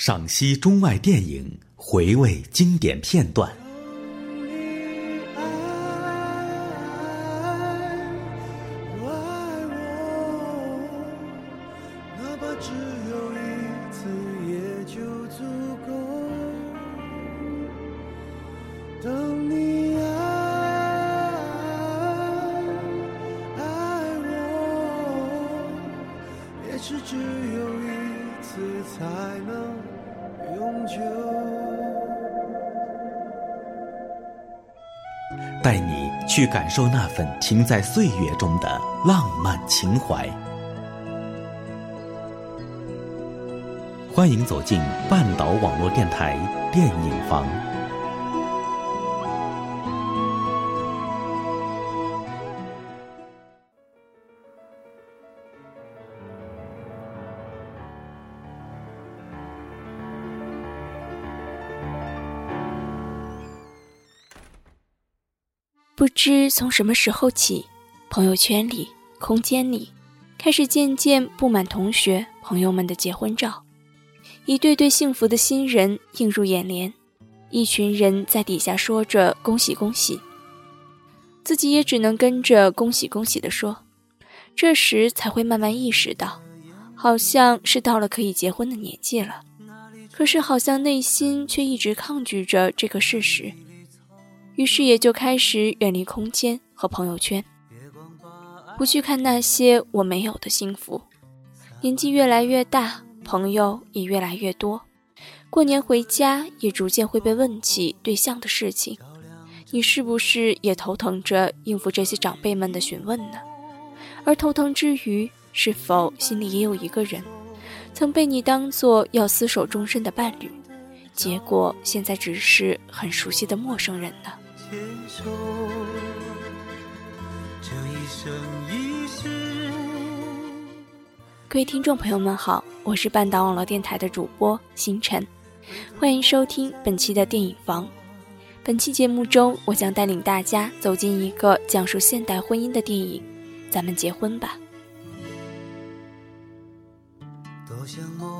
赏析中外电影，回味经典片段。去感受那份停在岁月中的浪漫情怀。欢迎走进半岛网络电台电影房。知从什么时候起，朋友圈里、空间里，开始渐渐布满同学、朋友们的结婚照，一对对幸福的新人映入眼帘，一群人在底下说着“恭喜恭喜”，自己也只能跟着“恭喜恭喜”的说。这时才会慢慢意识到，好像是到了可以结婚的年纪了，可是好像内心却一直抗拒着这个事实。于是也就开始远离空间和朋友圈，不去看那些我没有的幸福。年纪越来越大，朋友也越来越多，过年回家也逐渐会被问起对象的事情。你是不是也头疼着应付这些长辈们的询问呢？而头疼之余，是否心里也有一个人，曾被你当做要厮守终身的伴侣，结果现在只是很熟悉的陌生人呢？牵手，这一生一世。各位听众朋友们好，我是半岛网络电台的主播星辰，欢迎收听本期的电影房。本期节目中，我将带领大家走进一个讲述现代婚姻的电影，咱们结婚吧。多想某一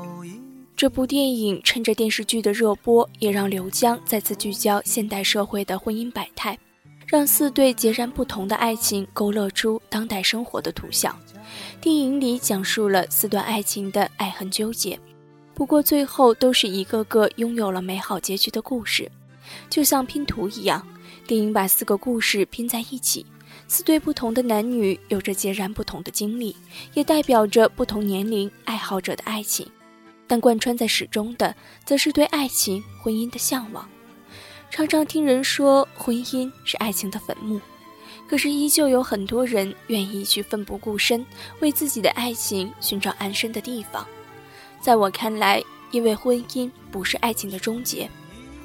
这部电影趁着电视剧的热播，也让刘江再次聚焦现代社会的婚姻百态，让四对截然不同的爱情勾勒出当代生活的图像。电影里讲述了四段爱情的爱恨纠结，不过最后都是一个个拥有了美好结局的故事，就像拼图一样。电影把四个故事拼在一起，四对不同的男女有着截然不同的经历，也代表着不同年龄爱好者的爱情。但贯穿在始终的，则是对爱情、婚姻的向往。常常听人说，婚姻是爱情的坟墓，可是依旧有很多人愿意去奋不顾身，为自己的爱情寻找安身的地方。在我看来，因为婚姻不是爱情的终结，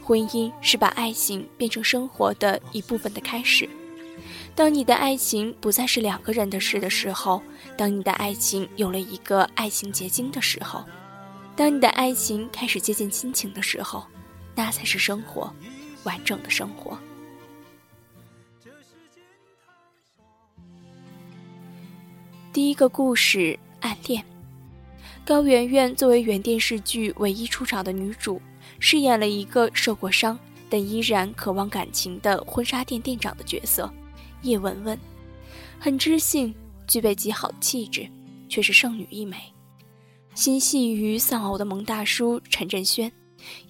婚姻是把爱情变成生活的一部分的开始。当你的爱情不再是两个人的事的时候，当你的爱情有了一个爱情结晶的时候。当你的爱情开始接近亲情的时候，那才是生活，完整的生活。第一个故事：暗恋。高圆圆作为原电视剧唯一出场的女主，饰演了一个受过伤但依然渴望感情的婚纱店店长的角色叶文文，很知性，具备极好的气质，却是剩女一枚。心系于丧偶的萌大叔陈振轩，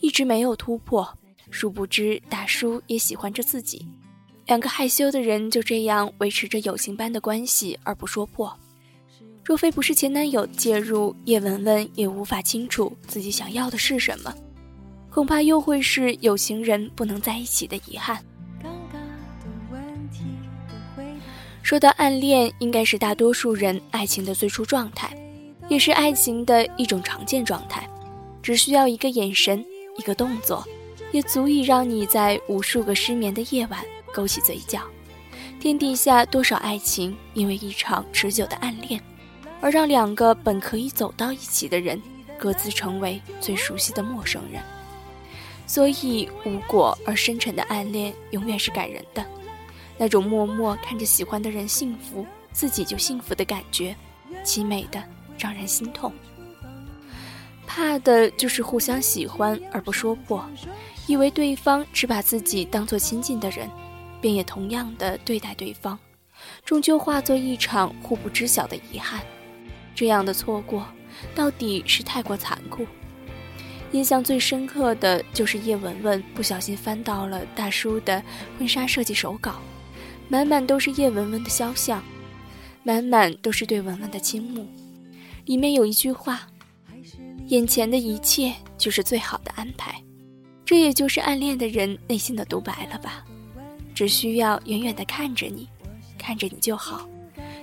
一直没有突破。殊不知，大叔也喜欢着自己。两个害羞的人就这样维持着友情般的关系而不说破。若非不是前男友介入，叶文文也无法清楚自己想要的是什么。恐怕又会是有情人不能在一起的遗憾。说到暗恋，应该是大多数人爱情的最初状态。也是爱情的一种常见状态，只需要一个眼神，一个动作，也足以让你在无数个失眠的夜晚勾起嘴角。天底下多少爱情，因为一场持久的暗恋，而让两个本可以走到一起的人，各自成为最熟悉的陌生人。所以，无果而深沉的暗恋，永远是感人的。那种默默看着喜欢的人幸福，自己就幸福的感觉，凄美的。让人心痛。怕的就是互相喜欢而不说破，以为对方只把自己当做亲近的人，便也同样的对待对方，终究化作一场互不知晓的遗憾。这样的错过，到底是太过残酷。印象最深刻的就是叶文文不小心翻到了大叔的婚纱设计手稿，满满都是叶文文的肖像，满满都是对文文的倾慕。里面有一句话：“眼前的一切就是最好的安排。”这也就是暗恋的人内心的独白了吧？只需要远远的看着你，看着你就好，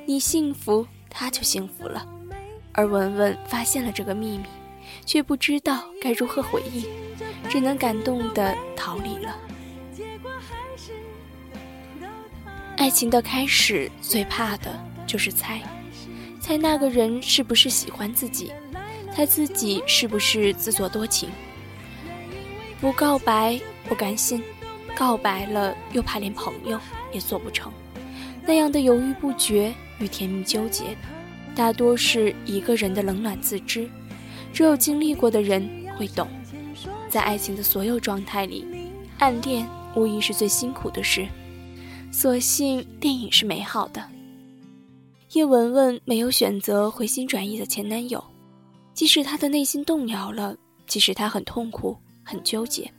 你幸福，他就幸福了。而文文发现了这个秘密。却不知道该如何回应，只能感动的逃离了。爱情的开始最怕的就是猜，猜那个人是不是喜欢自己，猜自己是不是自作多情。不告白不甘心，告白了又怕连朋友也做不成，那样的犹豫不决与甜蜜纠结，大多是一个人的冷暖自知。只有经历过的人会懂，在爱情的所有状态里，暗恋无疑是最辛苦的事。所幸电影是美好的，叶文文没有选择回心转意的前男友，即使她的内心动摇了，即使她很痛苦、很纠结，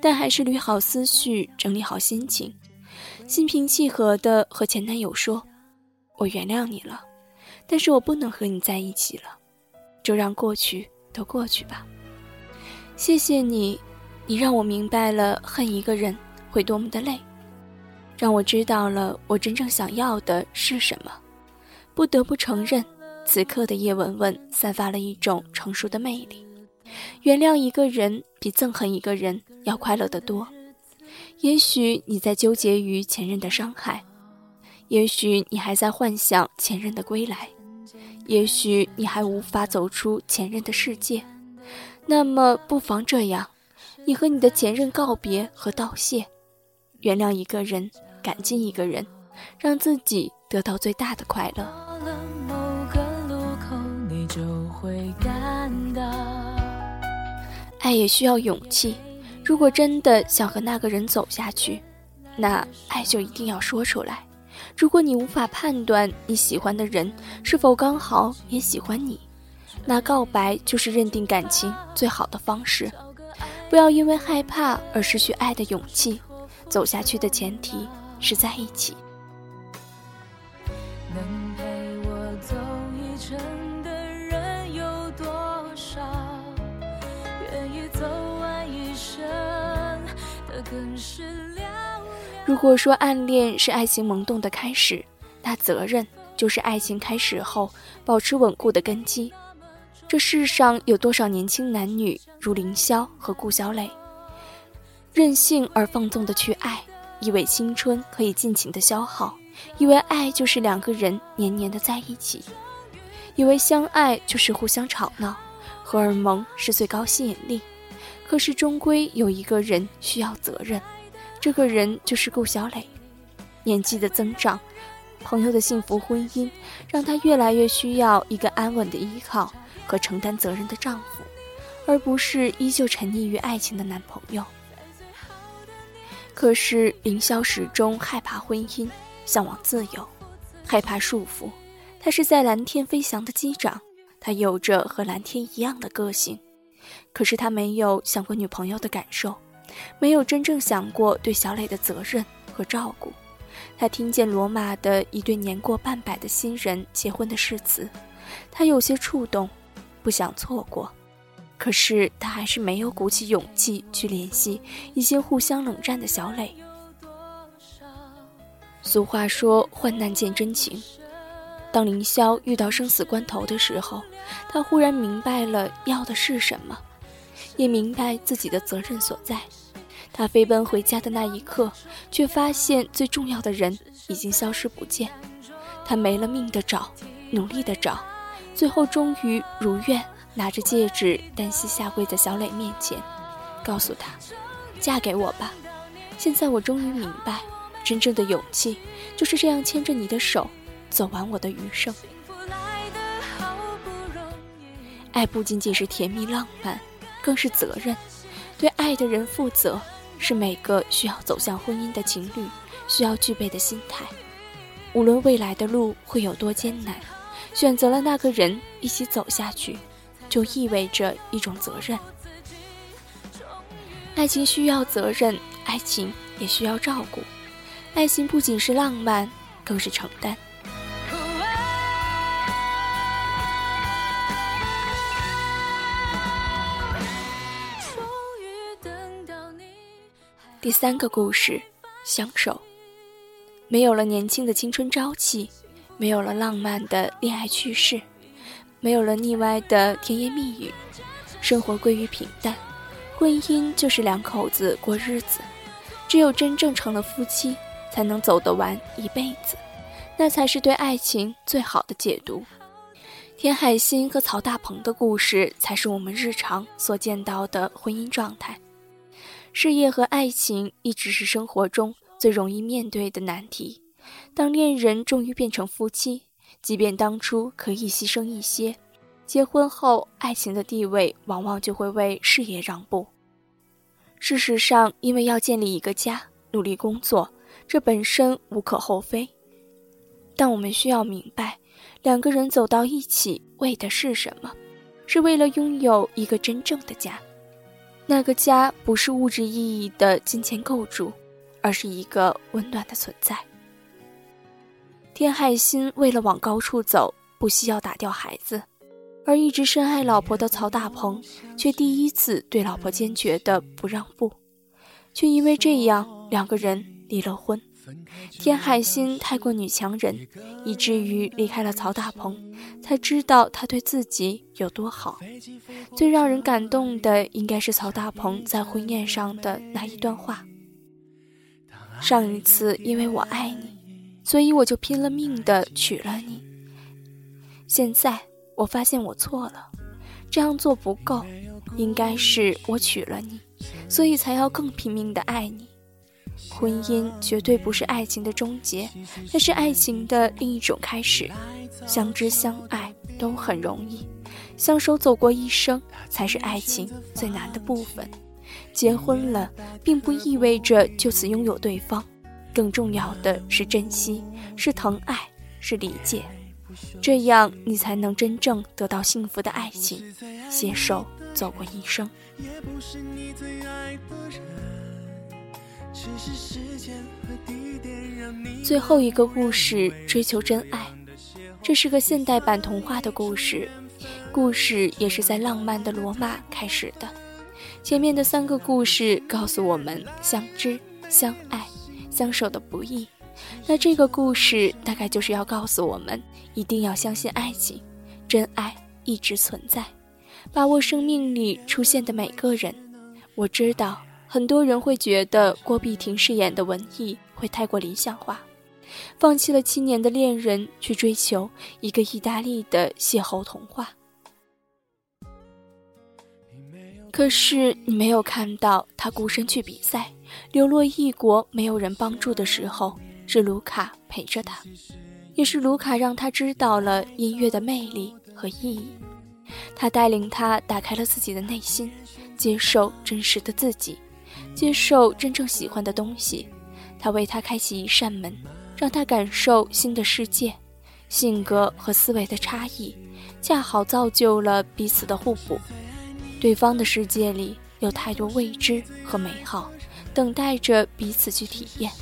但还是捋好思绪，整理好心情，心平气和地和前男友说：“我原谅你了，但是我不能和你在一起了，就让过去。”都过去吧。谢谢你，你让我明白了恨一个人会多么的累，让我知道了我真正想要的是什么。不得不承认，此刻的叶文文散发了一种成熟的魅力。原谅一个人比憎恨一个人要快乐得多。也许你在纠结于前任的伤害，也许你还在幻想前任的归来。也许你还无法走出前任的世界，那么不妨这样：你和你的前任告别和道谢，原谅一个人，感激一个人，让自己得到最大的快乐。爱也需要勇气。如果真的想和那个人走下去，那爱就一定要说出来。如果你无法判断你喜欢的人是否刚好也喜欢你，那告白就是认定感情最好的方式。不要因为害怕而失去爱的勇气，走下去的前提是在一起。如果说暗恋是爱情萌动的开始，那责任就是爱情开始后保持稳固的根基。这世上有多少年轻男女如凌霄和顾小磊，任性而放纵的去爱，以为青春可以尽情的消耗，以为爱就是两个人黏黏的在一起，以为相爱就是互相吵闹，荷尔蒙是最高吸引力。可是终归有一个人需要责任。这个人就是顾小磊，年纪的增长，朋友的幸福婚姻，让他越来越需要一个安稳的依靠和承担责任的丈夫，而不是依旧沉溺于爱情的男朋友。可是凌霄始终害怕婚姻，向往自由，害怕束缚。他是在蓝天飞翔的机长，他有着和蓝天一样的个性，可是他没有想过女朋友的感受。没有真正想过对小磊的责任和照顾。他听见罗马的一对年过半百的新人结婚的誓词，他有些触动，不想错过。可是他还是没有鼓起勇气去联系一些互相冷战的小磊。俗话说：“患难见真情。”当凌霄遇到生死关头的时候，他忽然明白了要的是什么，也明白自己的责任所在。他飞奔回家的那一刻，却发现最重要的人已经消失不见。他没了命的找，努力的找，最后终于如愿拿着戒指，单膝下跪在小磊面前，告诉他：“嫁给我吧。”现在我终于明白，真正的勇气就是这样牵着你的手，走完我的余生。爱不仅仅是甜蜜浪漫，更是责任。对爱的人负责，是每个需要走向婚姻的情侣需要具备的心态。无论未来的路会有多艰难，选择了那个人一起走下去，就意味着一种责任。爱情需要责任，爱情也需要照顾。爱情不仅是浪漫，更是承担。第三个故事，相守。没有了年轻的青春朝气，没有了浪漫的恋爱趣事，没有了腻歪的甜言蜜语，生活归于平淡。婚姻就是两口子过日子，只有真正成了夫妻，才能走得完一辈子，那才是对爱情最好的解读。田海心和曹大鹏的故事，才是我们日常所见到的婚姻状态。事业和爱情一直是生活中最容易面对的难题。当恋人终于变成夫妻，即便当初可以牺牲一些，结婚后爱情的地位往往就会为事业让步。事实上，因为要建立一个家，努力工作，这本身无可厚非。但我们需要明白，两个人走到一起为的是什么？是为了拥有一个真正的家。那个家不是物质意义的金钱构筑，而是一个温暖的存在。天海心为了往高处走，不惜要打掉孩子，而一直深爱老婆的曹大鹏，却第一次对老婆坚决的不让步，却因为这样，两个人离了婚。天海心太过女强人，以至于离开了曹大鹏，才知道他对自己有多好。最让人感动的，应该是曹大鹏在婚宴上的那一段话：上一次因为我爱你，所以我就拼了命的娶了你。现在我发现我错了，这样做不够，应该是我娶了你，所以才要更拼命的爱你。婚姻绝对不是爱情的终结，那是爱情的另一种开始。相知相爱都很容易，相守走过一生才是爱情最难的部分。结婚了，并不意味着就此拥有对方，更重要的是珍惜，是疼爱，是理解，这样你才能真正得到幸福的爱情，携手走过一生。也不是你最爱的人最后一个故事，追求真爱。这是个现代版童话的故事，故事也是在浪漫的罗马开始的。前面的三个故事告诉我们相知、相爱、相守的不易，那这个故事大概就是要告诉我们，一定要相信爱情，真爱一直存在，把握生命里出现的每个人。我知道。很多人会觉得郭碧婷饰演的文艺会太过理想化，放弃了七年的恋人去追求一个意大利的邂逅童话。可是你没有看到他孤身去比赛，流落异国没有人帮助的时候，是卢卡陪着他，也是卢卡让他知道了音乐的魅力和意义。他带领他打开了自己的内心，接受真实的自己。接受真正喜欢的东西，他为他开启一扇门，让他感受新的世界。性格和思维的差异，恰好造就了彼此的互补。对方的世界里有太多未知和美好，等待着彼此去体验。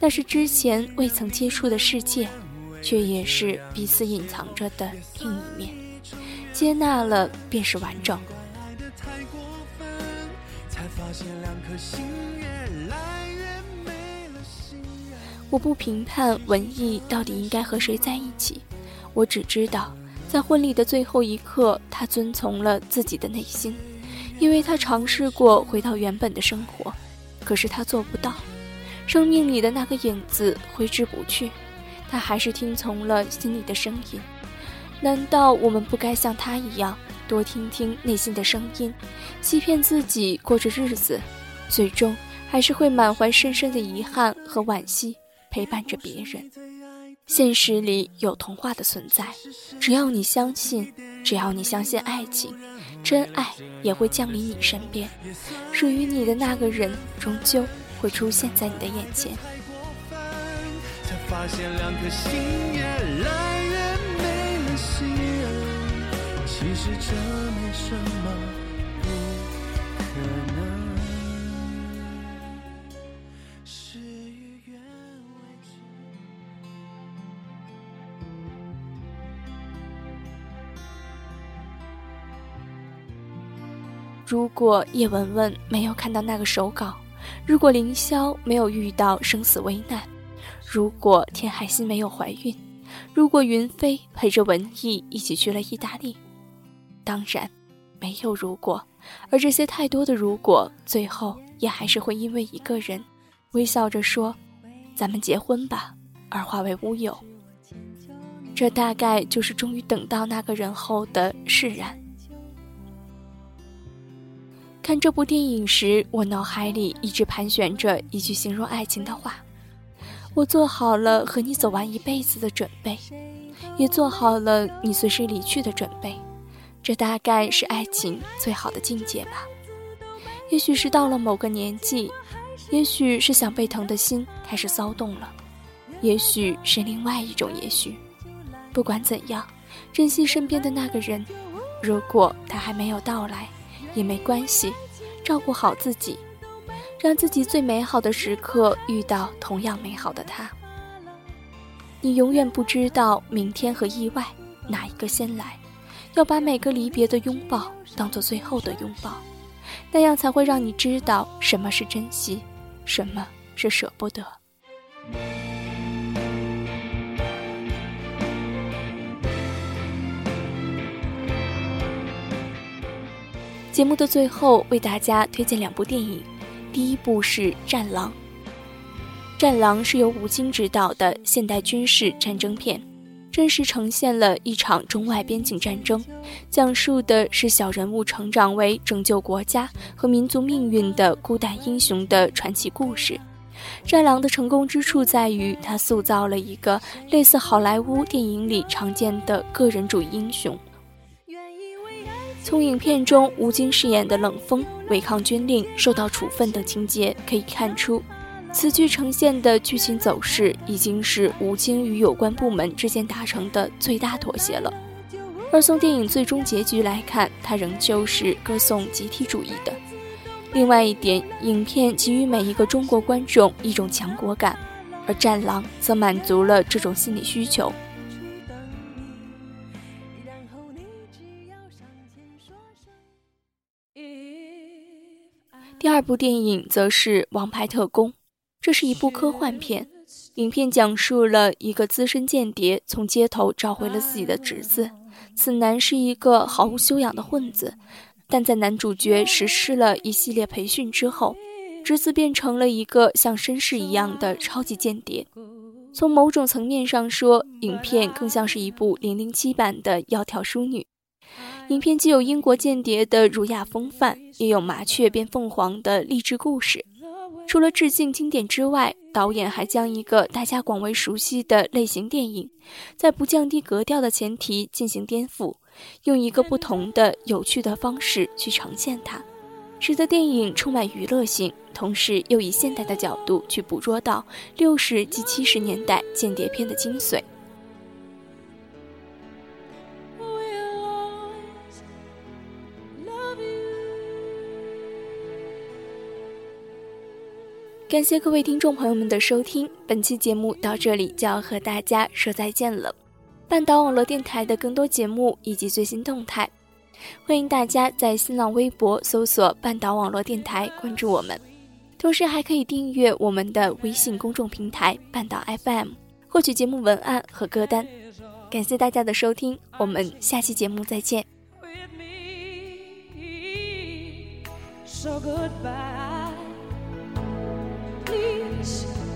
那是之前未曾接触的世界，却也是彼此隐藏着的另一面。接纳了，便是完整。发现两颗心越来越没了心我不评判文艺到底应该和谁在一起，我只知道，在婚礼的最后一刻，他遵从了自己的内心，因为他尝试过回到原本的生活，可是他做不到。生命里的那个影子挥之不去，他还是听从了心里的声音。难道我们不该像他一样？多听听内心的声音，欺骗自己过着日子，最终还是会满怀深深的遗憾和惋惜陪伴着别人。现实里有童话的存在，只要你相信，只要你相信爱情，真爱也会降临你身边，属于你的那个人终究会出现在你的眼前。其实这没什么不可能。如果叶文文没有看到那个手稿，如果凌霄没有遇到生死危难，如果田海心没有怀孕，如果云飞陪着文艺一起去了意大利。当然，没有如果，而这些太多的如果，最后也还是会因为一个人微笑着说：“咱们结婚吧”，而化为乌有。这大概就是终于等到那个人后的释然。看这部电影时，我脑海里一直盘旋着一句形容爱情的话：“我做好了和你走完一辈子的准备，也做好了你随时离去的准备。”这大概是爱情最好的境界吧。也许是到了某个年纪，也许是想被疼的心开始骚动了，也许是另外一种也许。不管怎样，珍惜身边的那个人。如果他还没有到来，也没关系，照顾好自己，让自己最美好的时刻遇到同样美好的他。你永远不知道明天和意外哪一个先来。要把每个离别的拥抱当做最后的拥抱，那样才会让你知道什么是珍惜，什么是舍不得。节目的最后，为大家推荐两部电影，第一部是《战狼》。《战狼》是由吴京执导的现代军事战争片。真实呈现了一场中外边境战争，讲述的是小人物成长为拯救国家和民族命运的孤胆英雄的传奇故事。战狼的成功之处在于，他塑造了一个类似好莱坞电影里常见的个人主义英雄。从影片中吴京饰演的冷锋违抗军令、受到处分等情节可以看出。此剧呈现的剧情走势已经是吴京与有关部门之间达成的最大妥协了，而从电影最终结局来看，它仍旧是歌颂集体主义的。另外一点，影片给予每一个中国观众一种强国感，而《战狼》则满足了这种心理需求。第二部电影则是《王牌特工》。这是一部科幻片，影片讲述了一个资深间谍从街头找回了自己的侄子。此男是一个毫无修养的混子，但在男主角实施了一系列培训之后，侄子变成了一个像绅士一样的超级间谍。从某种层面上说，影片更像是一部零零七版的《窈窕淑女》。影片既有英国间谍的儒雅风范，也有麻雀变凤凰的励志故事。除了致敬经典之外，导演还将一个大家广为熟悉的类型电影，在不降低格调的前提进行颠覆，用一个不同的、有趣的方式去呈现它，使得电影充满娱乐性，同时又以现代的角度去捕捉到六十及七十年代间谍片的精髓。感谢各位听众朋友们的收听，本期节目到这里就要和大家说再见了。半岛网络电台的更多节目以及最新动态，欢迎大家在新浪微博搜索“半岛网络电台”关注我们，同时还可以订阅我们的微信公众平台“半岛 FM”，获取节目文案和歌单。感谢大家的收听，我们下期节目再见。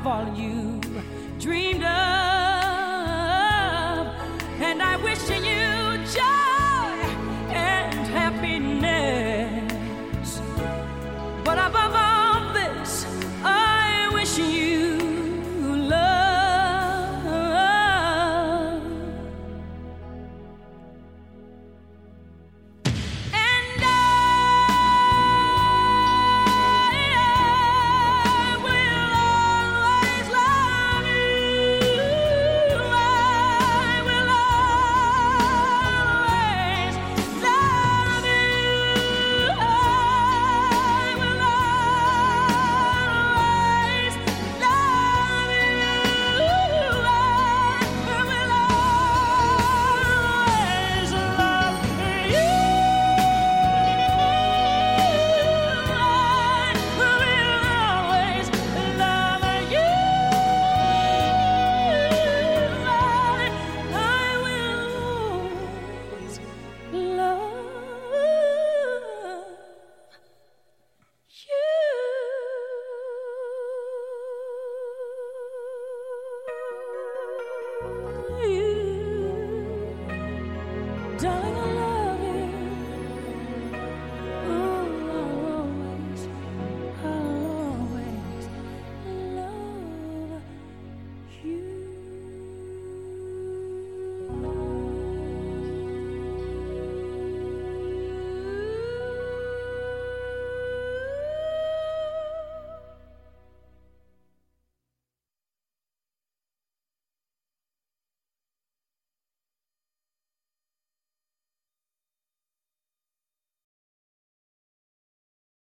of all you dreamed of. Bye.